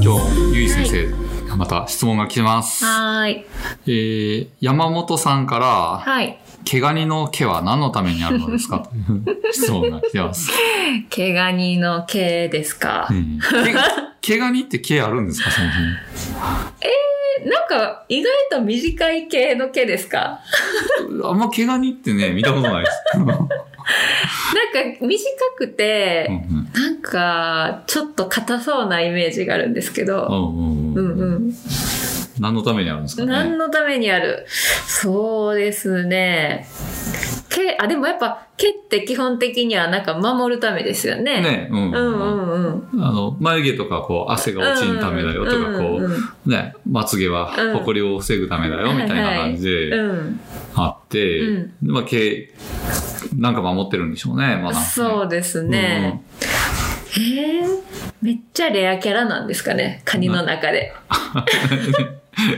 今日もゆい先生、また質問が来てます。はーい。えー、山本さんから、はい。毛ガニの毛は何のためにあるのですか？質問が来てます。毛ガニの毛ですか？うん、毛毛ガニって毛あるんですか？そもそも。なんか、意外と短い毛の毛ですか？あんま毛ガニってね、見たことないです。うんなんか、短くて、うんなんか、ちょっと硬そうなイメージがあるんですけど。うんうんうんうん。何のためにあるんですかね？何のためにある？そうですね。毛、あ、でもやっぱ毛って基本的にはなんか守るためですよね。ね、うん。うんうんうん。あの、眉毛とかこう、汗が落ちんためだよとか、こうんうんうんう、ね、まつげはうんほこりを防ぐためだよみたいな感じでうん。あってうん、まあ、毛、なんか守ってるんでしょうね、まだ。そうですね。へえ、めっちゃレアキャラなんですかね、カニの中で。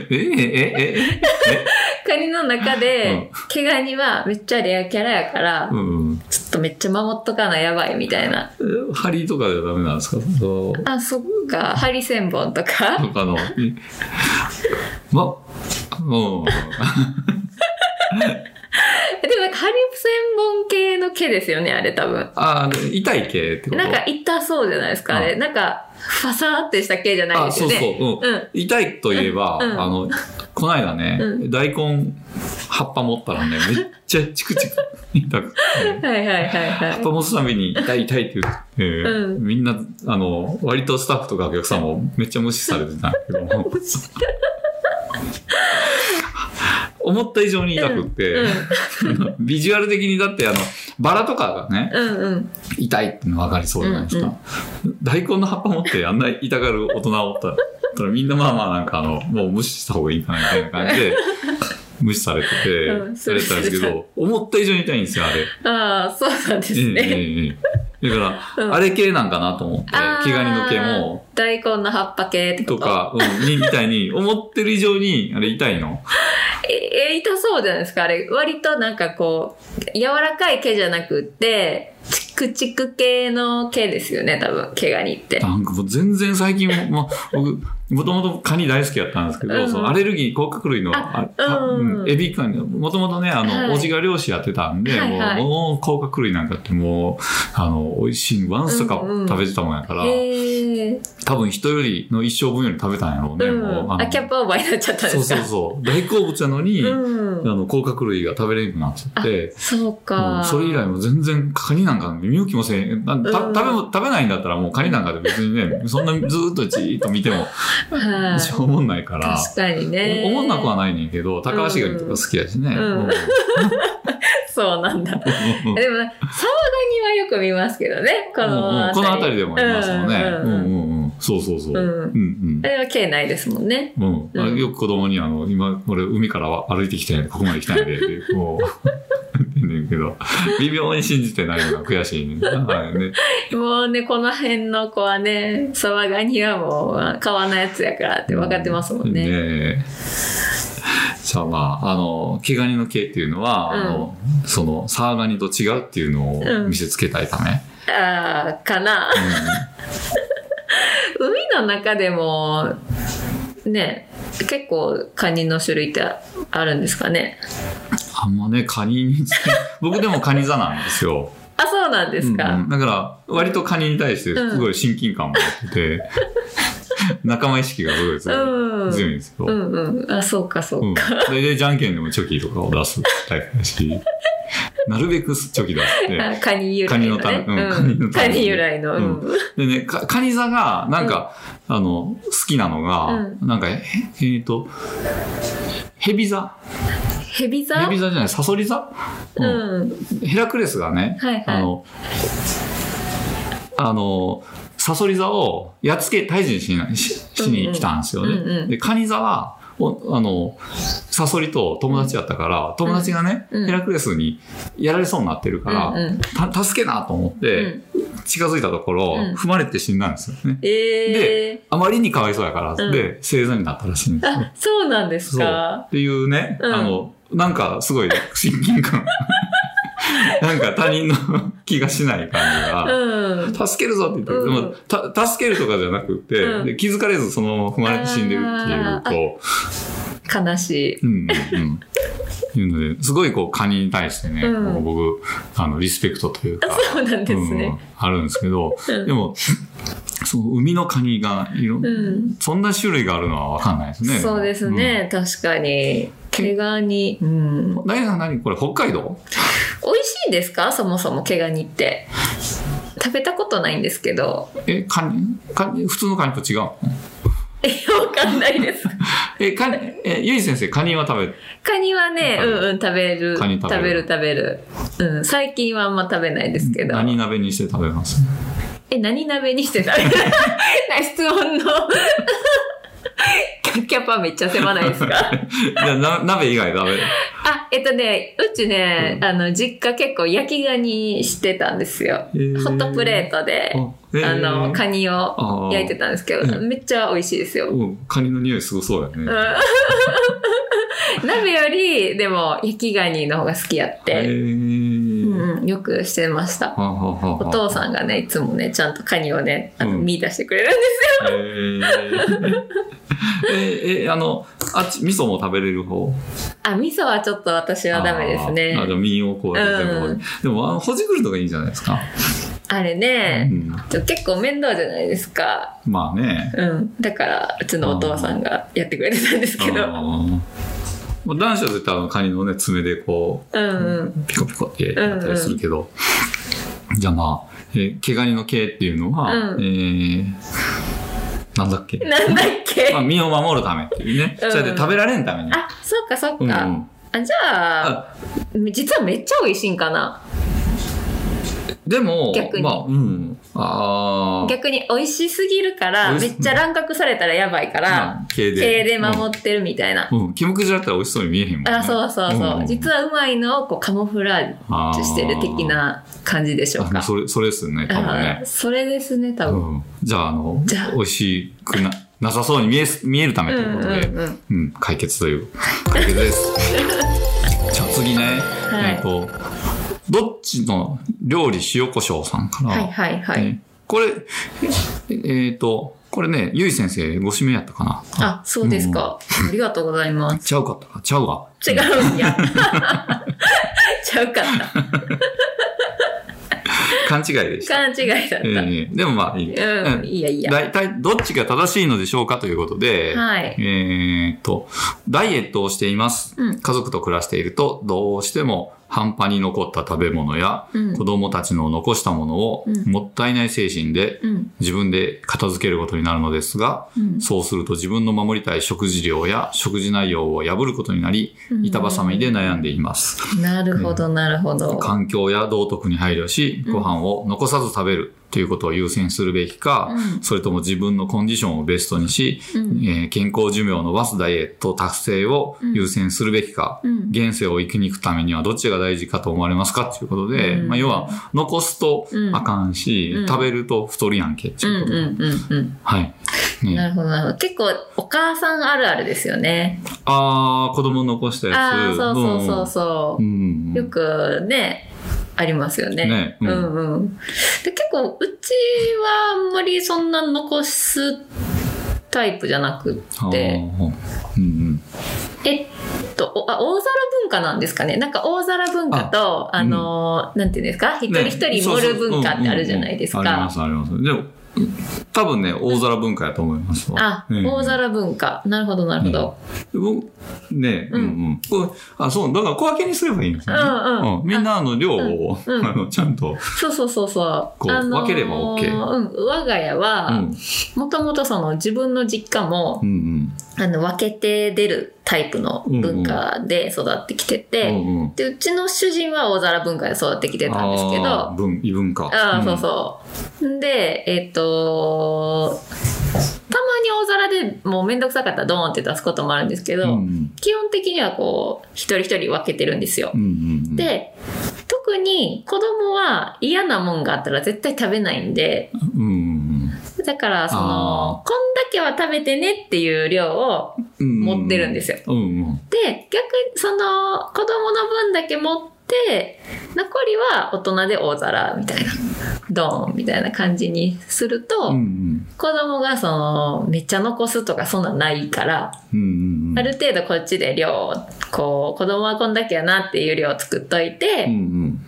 え、え、え、え、カニの中で、毛ガニはめっちゃレアキャラやから、うんうん。ちょっとめっちゃ守っとかなやばいみたいな。針とかではダメなんですか？あ、そっか、ハリセンボンとか。とかの、いま、うん。でもなんかハリセンボン系の毛ですよね、あれ多分。あー痛い毛ってこと？なんか痛そうじゃないですか、あれ。うなんか、ファサーってした毛じゃないあ、ですよね。そうそう。うん。うん痛いといえば、うんあの、この間ね、う大根、葉っぱ持ったらね、めっちゃチクチク痛くて。はいはいはいは葉っぱ持つたびに痛い痛いって言って、うんみんな、あの、割とスタッフとかお客さんもめっちゃ無視されてたんだけども。思った以上に痛くって、うん ビジュアル的にだってあの、バラとかがね、い。うんうん。痛いっての分かりそうじゃないですか。大根の葉っぱ持ってあんな痛がる大人おったら、みんなまあまあなんかあの、もう無視した方がいいかなみたいな感じで、無視されてて、うんされてたんですけど、思った以上に痛いんですよ、あれ。ああ、そうなんですね。えええだから、うんあれ系なんかなと思って、毛ガニの毛も、大根の葉っぱ系ととか、うん、にみたいに、思ってる以上に、あれ痛いの？え、え痛そうじゃないですか？あれ。割となんかこう、柔らかい毛じゃなくって、チクチク系の毛ですよね、多分、毛ガニって。なんかもう全然最近も、僕、もともとカニ大好きだったんですけど、うんそのアレルギー、甲殻類の、エビカニ、もともとね、あの、はいおじが漁師やってたんで、はいはいもう、甲殻類なんかってもう、あの、美味しい、ワンスとかうんうん食べてたもんやから、へえ。多分人よりの一生分より食べたんやろうね、う。もうあ、キャップオーバーになっちゃったんそうですか？そうそう。大好物やのに、うん。あの、甲殻類が食べれなくなっちゃって、そうもか。うそれ以来も全然カニなんか見向きもせん。食べも、食べないんだったらもうカニなんかで別にね、そんなずーっとじーっと見てもはいしょうもんないから。確かにね。おおもんなくはないねんけど、高橋ガニとか好きやしね。うんうん そうなんだ。うんでも、サワガニはよく見ますけどね、このこの辺りでもいますもんね。ううんんうんうん。そうそうそう。ううんんうんあ。れは毛ないですもんね。うんうんあよく子供にあの、今、俺海から歩いてきたんやで、ここまで来たんやで、んねんけど、微妙に信じてないのが悔しいね。もうね、この辺の子はね、サワガニはもう、川のやつやからって分かってますもんね。ねえさあまあ、あの、毛ガニの毛っていうのは、あの、その、サワガニと違うっていうのを見せつけたいため。ああ、かな。海の中でも、ね、結構カニの種類ってあるんですかね？あんまね、カニに 僕でもカニ座なんですよ。あ、そうなんですか。うんうんだから、割とカニに対してすごい親近感も持ってて、仲間意識がすごい強い,、うん強いんですよ。うんうん。あ、そうかそううんか。大体じゃんけんでもチョキとかを出すタイプだし、なるべくチョキ出して、あカニ由来の、ね。カニのためうん由来の。うん。でね、かカニ座が、なんか、あの、好きなのが、なんか、ええーと、ヘビ座？ヘビ座？ヘビ座じゃない、サソリ座、ううん。ん。ヘラクレスがね、はいはい。あの、あの、サソリ座をやっつけ、退治しにししに来たんですよね。うんうん。で、カニ座は、おあの、サソリと友達やったから、友達がね、うん。ヘラクレスにやられそうになってるから、助けなと思って、近づいたところ、うん。踏まれて死んだんですよね。ええあまりにかわいそうやから、うん。で、正座になったらしいんですよ。あ、そうなんです。か。っ。ていうね、うん。あの、なんかすごい親近感 なんか他人の気がしない感じが、うん。助けるぞって言ってる、うんた助けるとかじゃなくて、うんで気づかれずそのまま踏まれて死んでるっていうあこ悲しい。う、うんうんうん。いうので、すごいこう、カニに対してね、うん僕、あの、リスペクトというか、そうなんですうんね。あるんですけど、うんでも、その海のカニがいろ、うんそんな種類があるのはわかんないですね。そうですね、確かに。毛ガニ。うん。うん。何さん何これ北海道？美味しいですか？そもそも毛ガニって。食べたことないんですけど。え、カニ？カニ？普通のカニと違うの？え、わかんないです。え、カニ、え、ゆい先生、カニは食べ、カニはね、うんうん、食べる。カニ食べる食べる、食べる。うん、最近はあんま食べないですけど。何鍋にして食べます？え、何鍋にして食べる？質問のキャパめっちゃ狭ないですか？な鍋以外食べる。あ、えっとね、うちね、あの、実家結構焼きガニしてたんですよ。へー。ホットプレートで、えー。あの、カニを焼いてたんですけど、うん。めっちゃ美味しいですよ。うん、カニの匂いすごそうだよね。うん。鍋より、でも、焼きガニの方が好きやっへて、ーうんうん、よくしてました。お父さんがね、いつもね、ちゃんとカニをね、あのうん見出してくれるんですよ。へー え、え、あの、あっち、味噌も食べれる方？あ、味噌はちょっと私はダメですねあーあ、。じゃあ身をこうやって全部ほじうんでも、あのほじくるとかいいんじゃないですか？あれうね、ん、ちょ結構面倒じゃないですか。まあね。うん。だから、うちのお父さんがやってくれてたんですけど。男子は絶対あのカニのね、爪でこうんうう、ん。ピコピコってやったりするけど。じゃあまあ、えー毛ガニの毛っていうのは、うんえー、なんだっけ？なんだっけ？まあ、身を守るためっていうね。うんそれで食べられんために。あ、そうかそうか。うんうんあ、じゃあ、実はめっちゃ美味しいんかな？でも、逆にまあ、うん。ああ。逆に美味しすぎるから、めっちゃ乱獲されたらやばいから、まあ毛で。守ってるみたいな。うん。うん。キムクジラだったら美味しそうに見えへんもんね。あ、そうそうそう。ん実はうまいのをこうカモフラージュしてる的な感じでしょうか。あそれ、それですね、多分あねー。それですね、多分。うん。じゃあ、あの、じゃあ美味しくな、なさそうに見えす、見えるためということで、うんうんうん、解決という、解決です。じゃあ次ね、はいえっ、と、どっちの料理塩胡椒さんから、はいはいはい。ねこれ、えっ、と、これね、ゆい先生ご指名やったかな？あ、そうですか。ありがとうございます。ちゃうかったか？ちゃうわ。違うんや。ちゃうかった。勘違いでした。勘違いだった。えーでもまあいい。うん、いいやいいや。大体どっちが正しいのでしょうかということで、はいえーっと、ダイエットをしています。うん家族と暮らしていると、どうしても半端に残った食べ物や、うん。子供たちの残したものを、うん。もったいない精神でうん。自分で片付けることになるのですが、うん。そうすると自分の守りたい食事量や食事内容を破ることになり、うん。板挟みで悩んでいます。なるほど、なるほど。環境や道徳に配慮し、ご飯を残さず食べるということを優先するべきか、うんそれとも自分のコンディションをベストにし、うんえー健康寿命を伸ばすダイエット達成を優先するべきか、うん現世を生きに行くためにはどっちが大事かと思われますかということで、うんまあ、要は残すとあかんし、うん食べると太るやんけってうんいうことで、うんうんうん。はい。ね、なるほど、なるほど。結構、お母さんあるあるですよね。あー、子供残したやつ。ああ、そうそうそうそうう。ん。よくね、ありますよね。ねうんうんうん。で結構、うちはあんまりそんな残すタイプじゃなくって、うんうん。えっと、おあ大皿文化なんですかねなんか大皿文化と、あ,、のーなんていうんですか？一人一人盛る文化ってあるじゃないですか。ねそうそううんうんうんあります、あります。でも、多分ね、大皿文化やと思いますわ。あ、うん大皿文化。なるほど、なるほど。僕ね、うんうん。これあ、そう、だから小分けにすればいいんですよね。うんうんみんなあの量を、うんうん あの、ちゃんと、そうそうそうそう。こう分ければ OK うん。我が家うはん、もともとその自分の実家もう、んあの、分けて出るタイプの文化で育ってきてうん。て、うんうん。で、うちの主人は大皿文化で育ってきてたんですけど、文、異文化。ああ、んそうそう。で、えっ、と、たまに大皿でもうめんどくさかったらドーンって出すこともあるんですけど、うん基本的にはこう、一人一人分けてるんですようん。。うんうん。、で、特に子供は嫌なもんがあったら絶対食べないんで、うんうんだからそあの、こんだけは食べてねっていう量をうん。持ってるんですよ。うんうん。で、逆にその子供の分だけ持って、残りは大人で大皿みたいな、ドーンみたいな感じにすると、うんうん。子供がその、めっちゃ残すとかそんなんないから、うんうんうん。ある程度こっちで量、こう、子供はこんだけやなっていう量作っといて、うんうん。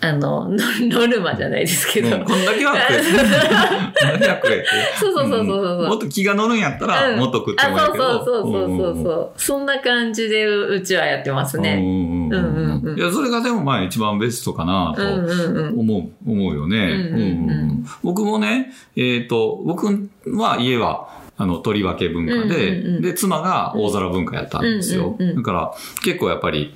あの、ノ ノルマじゃないですけど、うんこんだけは食え。こんだけは食えって。そうそうそうそうそう。んもっと気が乗るんやったら、うんもっと食ってもいいけそうそうそうそうそんそう。そんな感じでううちはやってますね。うんうんうんいや、それがでもまあ一番ベストかなとうんうんうん。思う、思うよね。うんうんうん僕もね、えっ、と、僕は家は、あの、取り分け文化で、うんうんうん。で、妻が大皿文化やったんですよ。うんうんうん。だから、結構やっぱり、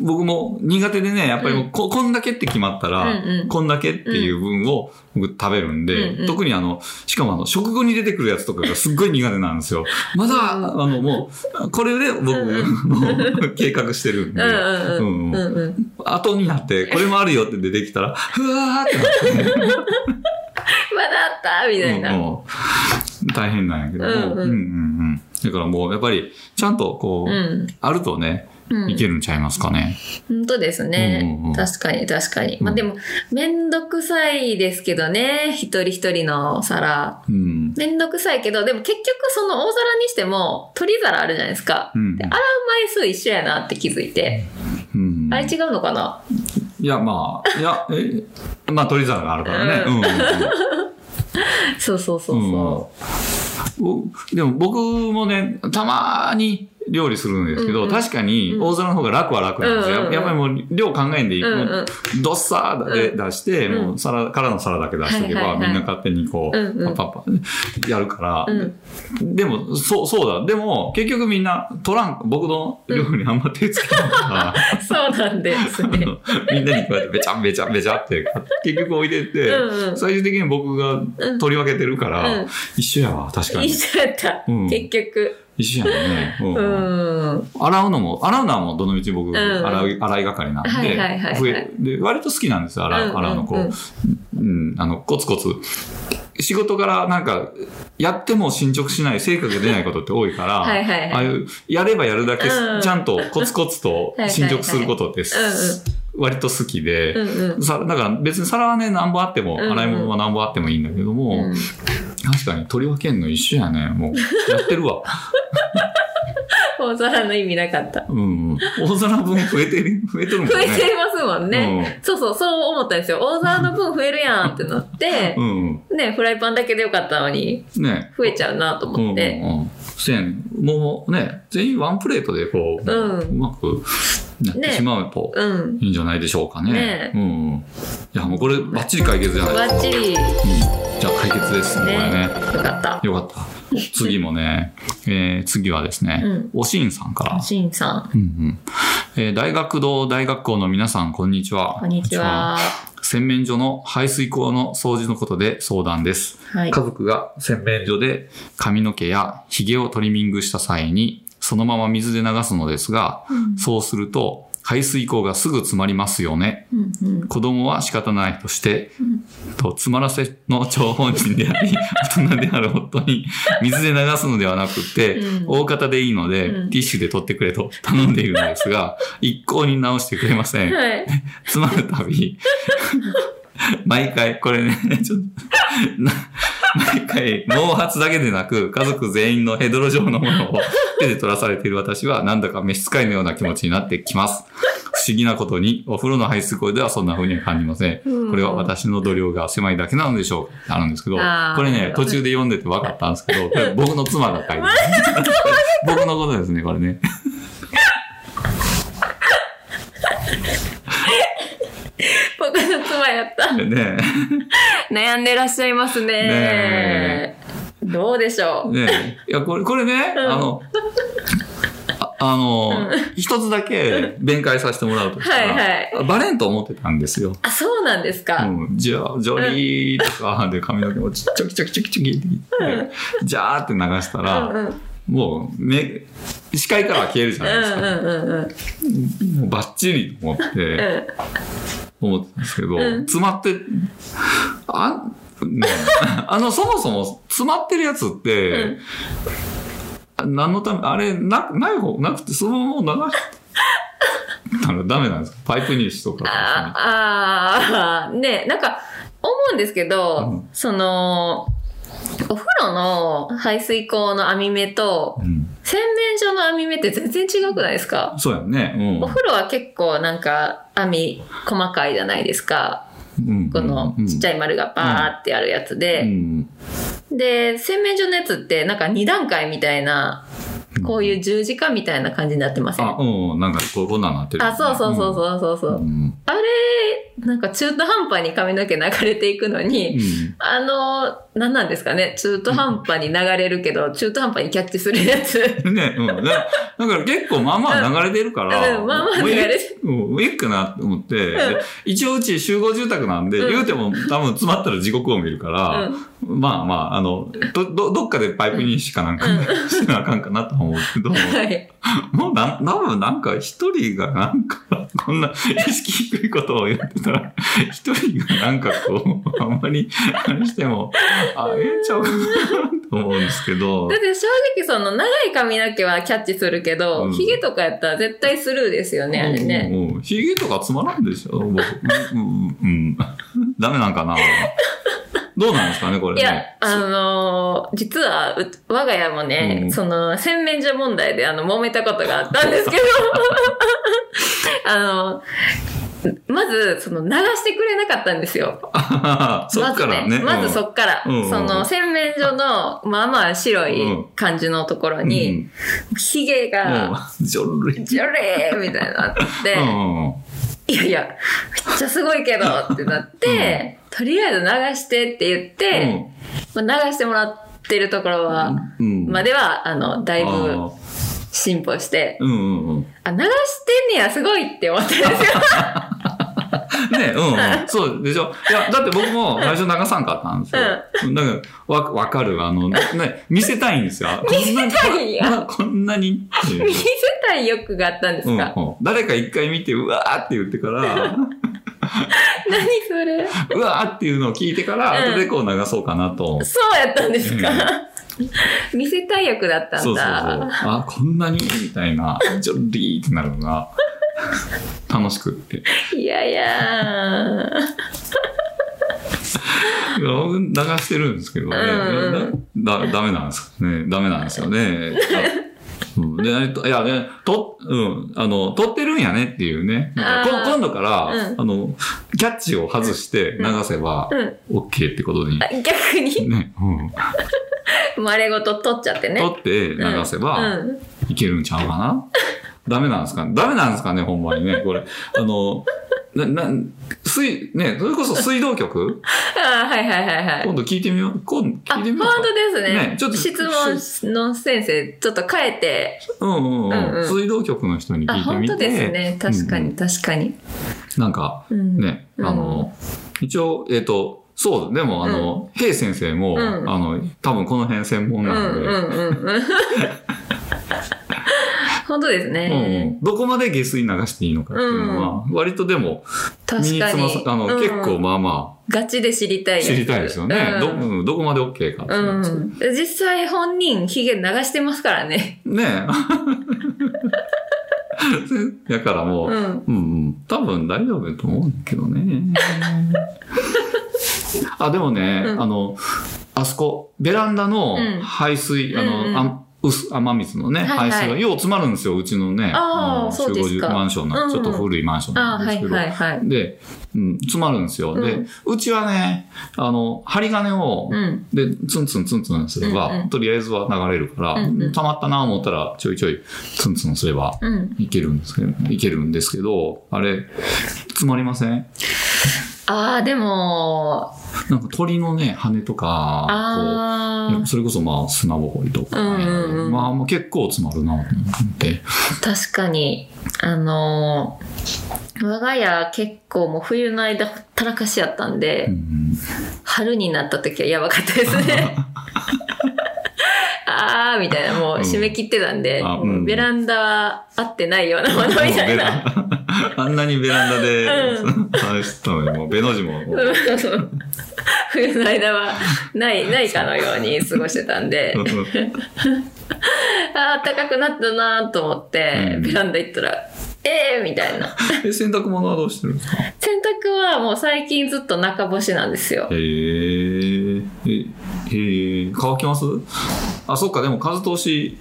僕も苦手でね、やっぱりもうこ、こんだけって決まったら、うんうん。こんだけっていう分を僕食べるんで、うんうん。特にあの、しかもあの、食後に出てくるやつとかがすっごい苦手なんですよ。まだ、あの、もう、これで僕、もう計画してるんで、うんうん。後になって、これもあるよって出てきたら、ふわーってなって、まだあったみたいな。うんもう大変なんやけども、うんうんうんだからもう、やっぱり、ちゃんとこう、うん。あるとね、うんいけるんちゃいますかね。本当ですね。うんうんうん確かに確かに。うんまあでも、めんどくさいですけどね。一人一人の皿。うん。めんどくさいけど、でも結局その大皿にしても、取り皿あるじゃないですか。うんで洗う枚数一緒やなって気づいて。うんあれ違うのかな？いや、まあ、いや、え、まあ、取り皿があるからね。うんうんうんそうそうそうそおでも僕もね、たまに料理するんですけど、うんうん確かに大皿の方が楽は楽なんですよ。うんうんうんやっぱりもう量考えんでいい。うんうんどっさーで出して、うんもう皿、からの皿だけ出しておけば、みんな勝手にこう、うんうんパッパッパやるから、う。うん。でも、そう、そうだ。でも、結局みんな取らん、僕の料理にあんま手つけないから、そうなんですね。みんなにこうやってべちゃべちゃべちゃって、結局置いてって、うんうん最終的に僕が取り分けてるから、うん一緒やわ、確かに一。緒やった。うん結局。一緒やね。うん。うん。洗うのも、洗うのはもうどのみち僕、ん。洗い、洗い係なんで、はいはいはいはい。増えで、割と好きなんですよ、洗う、うん洗うの、こう。んう、うん、あの、コツコツ。仕事からなんか、やっても進捗しない、成果が出ないことって多いから、はいはいはい。ああいう、やればやるだけ、うん。ちゃんとコツコツと進捗することです。割と好きで、うんうん。さだから別に皿はね、何本あっても、うんうん洗い物は何本あってもいいんだけども、うん確かに取り分けんの一緒やね。もう、やってるわ。大皿の意味なかった。うんうん。大皿分増えてる、増えてるもんね。増えてますもんね。そうそう、そう思ったんですよ。大皿の分増えるやんってなってう、んね、フライパンだけでよかったのに、うん。ね。増えちゃうなとうん思って。うんうん。せやねんもうね、全員ワンプレートでこう、うんうまくなってねしまうとうん。いいんじゃないでしょうかね。ねうんうん。いや、もうこれバッチリ解決じゃないですか。バッチリ。うん。じゃあ解決ですね、これね。ね。よかった。よかった。次もね、えー、次はですね、うんおしんさんから。しんさん。うんうんえー大学堂大学校の皆さん、こんにちは。こんにちは。洗面所の排水口の掃除のことで相談です。はい家。族が洗面所で髪の毛や髭をトリミングした際に、そのまま水で流すのですが、うんそうすると排水口がすぐ詰まりますよね。うんうん子供は仕方ないとして、と詰まらせの張本人であり、大人である夫に水で流すのではなくて、うん大方でいいので、うんティッシュで取ってくれと頼んでいるのですが、一向に直してくれません。はい。詰まるたび、毎回、これね、ちょっと、な毎回、毛髪だけでなく、家族全員のヘドロ状のものを手で取らされている私は、なんだか召使いのような気持ちになってきます。不思議なことに、お風呂の排水口ではそんな風には感じません。うんこれは私の度量が狭いだけなのでしょうかってあるんですけど、これね、途中で読んでて分かったんですけど、これ僕の妻が書いてる。僕のことですね、これね。僕の妻やった。ね悩んでらっしゃいますね。ねどうでしょう？ねえ。いや、これ、これね、うんあの、ああの、一つだけ弁解させてもらうとしたら、はいはバレんと思ってたんですよ。あ、そうなんですか？うん、じゃあ、ジョリーとかで髪の毛をちょきちょきちょきちょきって言って、ジャーって流したうんら、うん。うんもう、目、視界からは消えるじゃないですか。うんうんうん。もうバッチリと思って、思ってたんですけど、うん詰まって、あ、ね、あの、そもそも詰まってるやつって、何のため、あれ、な、ない方、なくて、そのまま流し、あのダメなんですか？パイプ入試とか。ああー、ね、なんか、思うんですけど、うんその、お風呂の排水口の網目と、うん。洗面所の網目って全然違くないですか？そうやね。お風呂は結構なんか網細かいじゃないですか。うん。このちっちゃゃい丸がバーってあるやつうで。ん。で、洗面所のやつってなんか2段階みたいな、こういう十字架みたいな感じになってません？あ、うん。なんかこう、こんなんなってる。あ、そうそうそうそうそうそう。うん。あれ、なんか中途半端に髪の毛流れていくのに、うん。あの、何なんですかね。中途半端に流れるけど、中途半端にキャッチするやつ。ね、うん。だだから結構まあまあ流れてるから、うんまあまあ流れてる。うん、いいかなと思って、で一応うち集合住宅なんで、うん。言うても多分詰まったら地獄を見るから、まあまあ、あの、ど、ど、どっかでパイプにしかなんか、しなあかんかなとは思うけど、はい。もうな、多分なんか一人がなんか、こんな意識低いことを言ってたら、一人がなんかこう、あんまり、あれしても、あ、ええんちゃうかなと思うんですけどだっ、て正直その長い髪の毛はキャッチするけど、うんヒゲとかやったら絶対スルーですよね、あれね。うんうん。ヒゲとかつまらんでしょうん、うん。ダメなんかなどうなんですかね、これね。いや、あのー実は、う我が家もね、うん。その、洗面所問題であの、揉めたことがあったんですけど、あの、まず、その、流してくれなかったんですよ。そっからね。まず,、そっから、うん。その、洗面所の、まあまあ白いうん。感じのところうに、うん。が、ジョレーみたいなって、うん。いやいや、めっちゃすごいけどってなって、とりあえず流してって言って、まあ、流してもらってるところは、うん。までは、あの、だいぶあ進歩して。あ、流してんねや、すごいって思ったんですよ。ね、うん、うん。そうでしょ？いや、だって僕も最初流さんかったんですよ。だから、わ、わかる。あの、ね、見せたいんですよ。見せたいんやこんなに見せたい欲があったんですか、うんうん、誰か一回見て、うわーって言ってから、何それ？うわーっていうのを聞いてから、うん後でこう流そうかなと。そうやったんですか、見せたい欲だったそうそうそう。んだ。あ、こんなに？みたいな、ジョリーってなるのが、楽しくって。いやいや流してるんですけどね、うんだダメなんですかね。ダメなんですよね。あうん、で、えっといやね、と、うん、あの、撮ってるんやねっていうね。今度から、うんあの、キャッチを外して流せば、うん。OK ってことに。あ逆に、ね、うん。丸ごと取っちゃってね。撮って流せば、うん。いけるんちゃうかなダメなんですか？ねダメなんですかね？ほんまにね、これ。あの、な、な、水、ね、それこそ水道局？あはいはいはいはい。今度聞いてみよう。今度あ、本聞いてみようか。当ですね。ねちょっと質問の先生、ちょっと変えて。うんうんうん。うんうん水道局の人にあ、聞いてみて。本当ですね。確かに、うん確かに。なんか、うん。ね、うんあの、一応、えっ、と、そう、でも、あの、平先生も、うんあの、多分この辺専門うんなんで、うんうんうん。本当ですうんうね。んどこまで下水流していいのかっていうのは、割とでも、身につまさ。あの、うん結構まあまガチで知りたい。知りたいですよね。うんどうんどこまで OK かっていうん。実際本人、ヒゲ流してますからね。ねえ。だからもう、うん。うんうん。多分大丈夫だと思うんだけどね。あ、でもね、うんあの、あそこ、ベランダのうん排水、あの、うんうんあ薄雨水のね、はいはい排水がよう詰まるんですよ、うちのね。あ集合住マンションの、ちょっと古いマンションなんですけど。はいはい。で、うん、詰まるんですよ。でうん、うちはね、あの、針金を、うん。で、ツンツンツンツンすれば、うんうんとりあえずは流れるから、うんうん溜まったな思ったら、ちょいちょいツンツンすれば、うん。いけるんですけど、いけるんですけど、あれ、詰まりません？ああ、でも、なんか鳥のね、羽とか、あこう、それこそまあ砂ぼこりとか、ね。うんうんうん。まあもう結構詰まるなと思って。あ、確かに、あのー我が家結構もう冬の間ほったらかしやったんで、うん春になった時はやばかったですね。あーみたいな、もう締め切ってたんで、うん。ベランダは合ってないようなものみたいベな。ラ あんなにベランダで、うあれしてたのに、もうベの字も、冬の間はない、ないかのように過ごしてたんで、あー暖かくなったなと思って、うん。ベランダ行ったら、えーみたいな。え、洗濯物はどうしてるんですか？洗濯はもう最近ずっと中干しなんですよ。へ。え。え、へえ、乾きます？あ、そっか、でも風通し。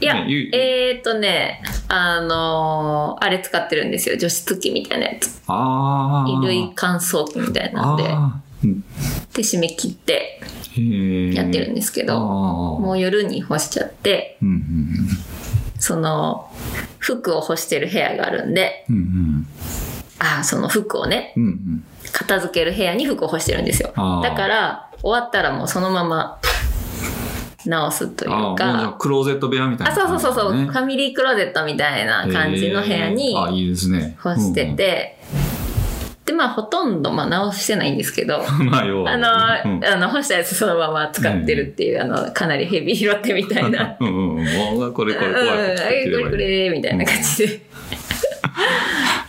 いや、ねゆえーっとね、あのーあれ使ってるんですよ。除湿機みたいなやつ。ああ。衣類乾燥機みたいなんで。うんで、締め切って。やってるんですけど、もう夜に干しちゃって、うんうんその、服を干してる部屋があるんで、うん。うんあーその服をね、うん。うんうん。片付ける部屋に服を干してるんですよ。だから、終わったらもうそのまま直すというか、クローゼット部屋みたいなあ、そうそうそうそう、ファミリークローゼットみたいな感じの部屋にあ、いいですね。干してて、で、まあほとんど、まあ直してないんですけど、うん。まあ、要は。あの、うんあの、干したやつそのまま使ってるっていう、あの、かなりヘビーロテみたいな。うんうんこれこれうん、怖い。あれこれこれ、みたいな感じで。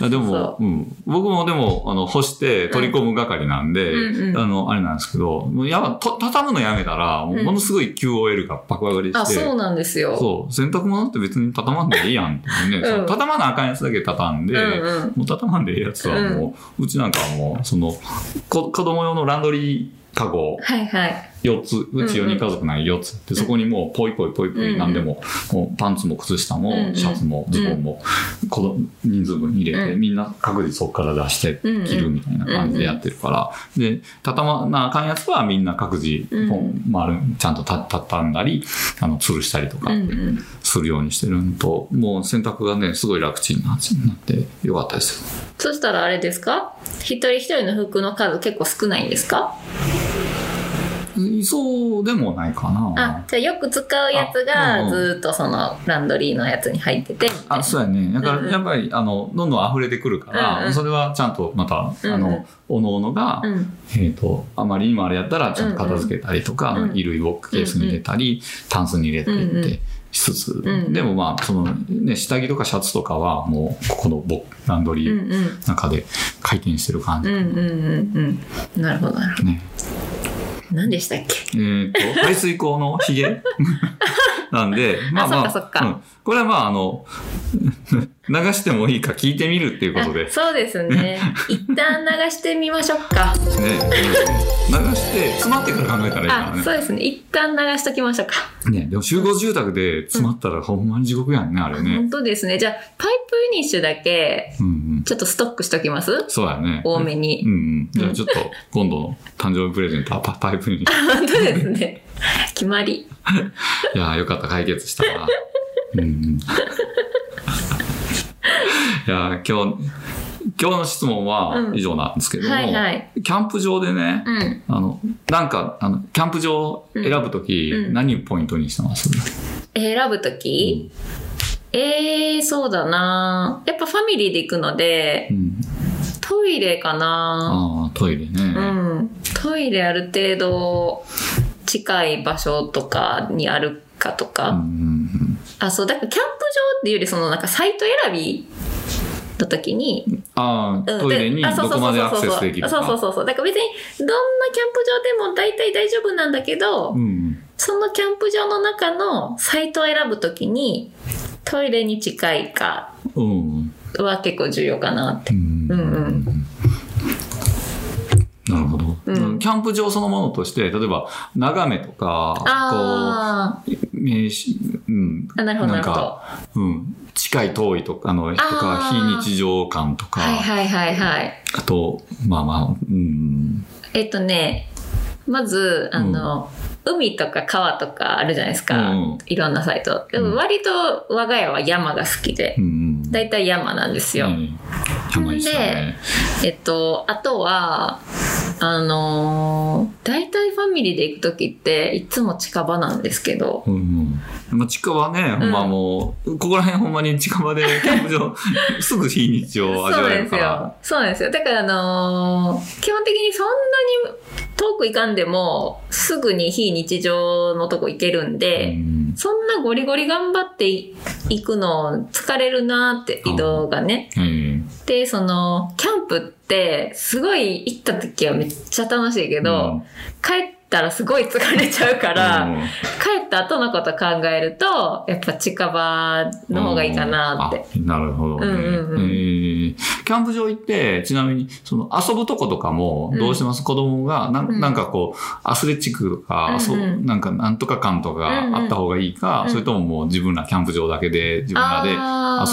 あでもそ、う。ん、僕もでも、あの、干して取り込む係なんで、うんうん。あの、あれなんですけど、もうやば、と畳むのやめたら、ものすごい QOL が爆上がりして、あ、そうなんですよ。そう。洗濯物って別に畳まんでいいやんってね、うん。畳まなあかんやつだけ畳んで、うんうん。もう畳まんでいいやつはもう、うちなんかはもう、その、こ子供用のランドリーカゴはいはい。4つ、うち4人家族ない4つ。で、そこにもうポイポイポイポイうん何でも、もうパンツも靴下もシャツもズボンも、この人数分入れて、うん。みんな各自そこから出して着るみたいな感じでやってるから、で、畳まなあかんやつはみんな各自、丸、ちゃんとた畳んだり、あの、吊るしたりとか。するようにしてるのと、もう洗濯がね、すごい楽ちんな味になってよかったです。よ。そしたらあれですか？一人一人の服の数結構少ないんですか？そうでもないかな。あ、じゃあよく使うやつがずっとそのランドリーのやつに入ってて。あ、そうやね。だから、うんうんやっぱり、あの、どんどん溢れてくるから、うんうんそれはちゃんとまた、うんうんあの、おのおのが、うん。えっ、と、あまりにもあれやったら、ちゃんと片付けたりとか、うんうん衣類をケースに入れたり、タンスに入れたりうんうんってしつつ、うんでもまあ、その、ね、下着とかシャツとかは、もう、ここのボランドリーうんうん。中で回転してる感じ。うんうんうんうん。なるほどなるほね。ど。何でしたっけ？えっ、と、排水口のヒゲ？なんで、まあまあ、そっかそっかうんこれはまあ、あの、流してもいいか聞いてみるっていうことであ、そうですね。一旦流してみましょうか。ね、流して、詰まってから考えたらいいからあ、ね。そうですね。一旦流しときましょうか。ね、でも集合住宅で詰まったらほんまに地獄やんね、あれね。本当ですね。じゃあ、パイプユニッシュだけ、うんうん。ちょっとストックしときます？そうやね。多めにうんうん。じゃあちょっと、今度の誕生日プレゼントはパパイプに。い本当ですね。決まり。やーよかった、解決したわ。うんうん。いやー今日、今日の質問はうん以上なんですけども、はいはい。キャンプ場でね、うん。あの、なんか、あの、キャンプ場選ぶとき、うんうん何をポイントにしてます、選ぶとき、えー、そうだなやっぱファミリーで行くのでう、ん。トイレかなああ、トイレね。うん。トイレある程度近い場所とかにあるかとか。あ、そう、だからキャンプ場っていうよりそのなんかサイト選びの時に、うん、ああ、うんトイレにどこまでアクセスできるか。そうそうそうそう。だから別にどんなキャンプ場でも大体大丈夫なんだけど、うん。そのキャンプ場の中のサイトを選ぶときに、トイレに近いかうん。は結構重要かなって。うんうんうんなるほど、うんキャンプ場そのものとして、例えば、眺めとか、あこう、名刺、うん。あ、なるほどななん。か、うん。近い遠いとか、あの、とか、非日常感とか、はいはいはいはい。あと、まあまあ、うん。えっとね、まず、あの、海とか川とかあるじゃないですか。うんいろんなサイト。でうんも割と我が家は山が好きでう、ん。だいたい山なんですよ。ね山いいっすよね。えっと、あとは、あのー、大体ファミリーで行くときって、いつも近場なんですけど、うんうん。まあ、近場ね、ほんまもう、ここら辺ほんまに近場で、キャンプ場、すぐ非日常を味わえそうなんでするから。よ。そうなんですよ。だからあのー基本的にそんなに遠く行かんでも、すぐに非日常のとこ行けるんで、うん。そんなゴリゴリ頑張ってい行くの疲れるなって移動がね。えで、その、キャンプって、すごい行った時はめっちゃ楽しいけど、帰ったらすごい疲れちゃうから、うん。帰った後のこと考えると、やっぱ近場の方がいいかなって。なるほどね。うんうんうん。えー。キャンプ場行って、ちなみに、その遊ぶとことかも、どうします、子供がな、うん。なんかこう、アスレチックとか、うんうん。そうなんかなんとか館とかうんうん。あった方がいいか、うん。それとももう自分らキャンプ場だけで自分らで遊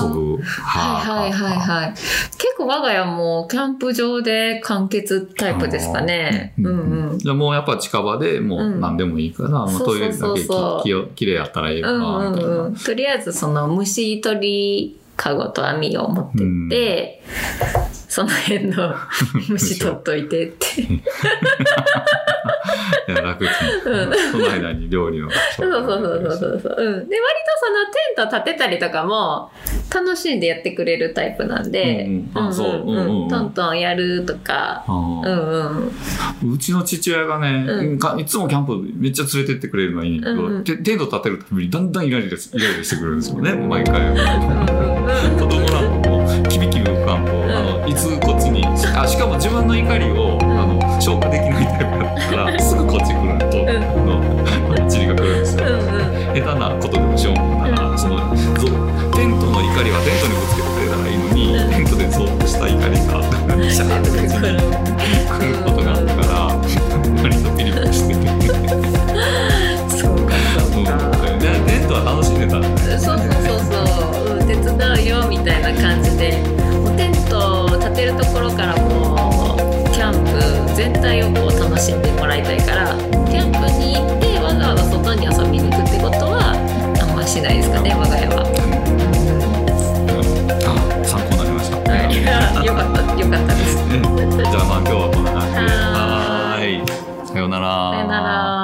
ぶはいはいはいはい。結構我が家もキャンプ場で完結タイプですかね。ううん。んうん。じゃあもうやっぱ近場でもう何でもいいから、もうトイレだそうけきれいやったらいいかうんな、みたいな。うんうん。とりあえずその虫取りかごと網を持ってって、その辺の 虫取っといてって。いや楽ちん。うんその間に料理の。そうそうそうそうそうそう。うん。で、割とそのテント立てたりとかも楽しんでやってくれるタイプなんで、うんうん。あそう。うんうんうん。トントンやるとか、うんうん。うちの父親がね、うん。かいつもキャンプめっちゃ連れてってくれるのはいいんだけど、うんうん。てテント立てるたびにだんだんイライラしイライラしてくるんですよね、毎回。うんうん子供らもキビキビ浮かんと、あのいつこっちにあしかも自分の怒りを、あの消化できないタイプだったからすぐこっち来ると、ん。あのチリが来るんですよ、うんうん。下手なことでもしようもんなら、そのぞテントの怒りはテントにぶつけてくれたらいいのに、うん。テントでゾッとした怒りがシャーって来ることがあるから割とピリピリしてて、そうかそうか。うん、でテントは楽しんでた。んだねそうそうそうそう、うん、手伝うよみたいな感じで。もうテントを立てるところからもう全体をこう楽しんでもらいたいからキャンプに行ってわざわざ外に遊びに行くってことはあんましないですかね我が家は。あ参考になりました。はい、よかったよかったです。じゃあまあ今日はこんな感じで。はい。さようなら。さよなら。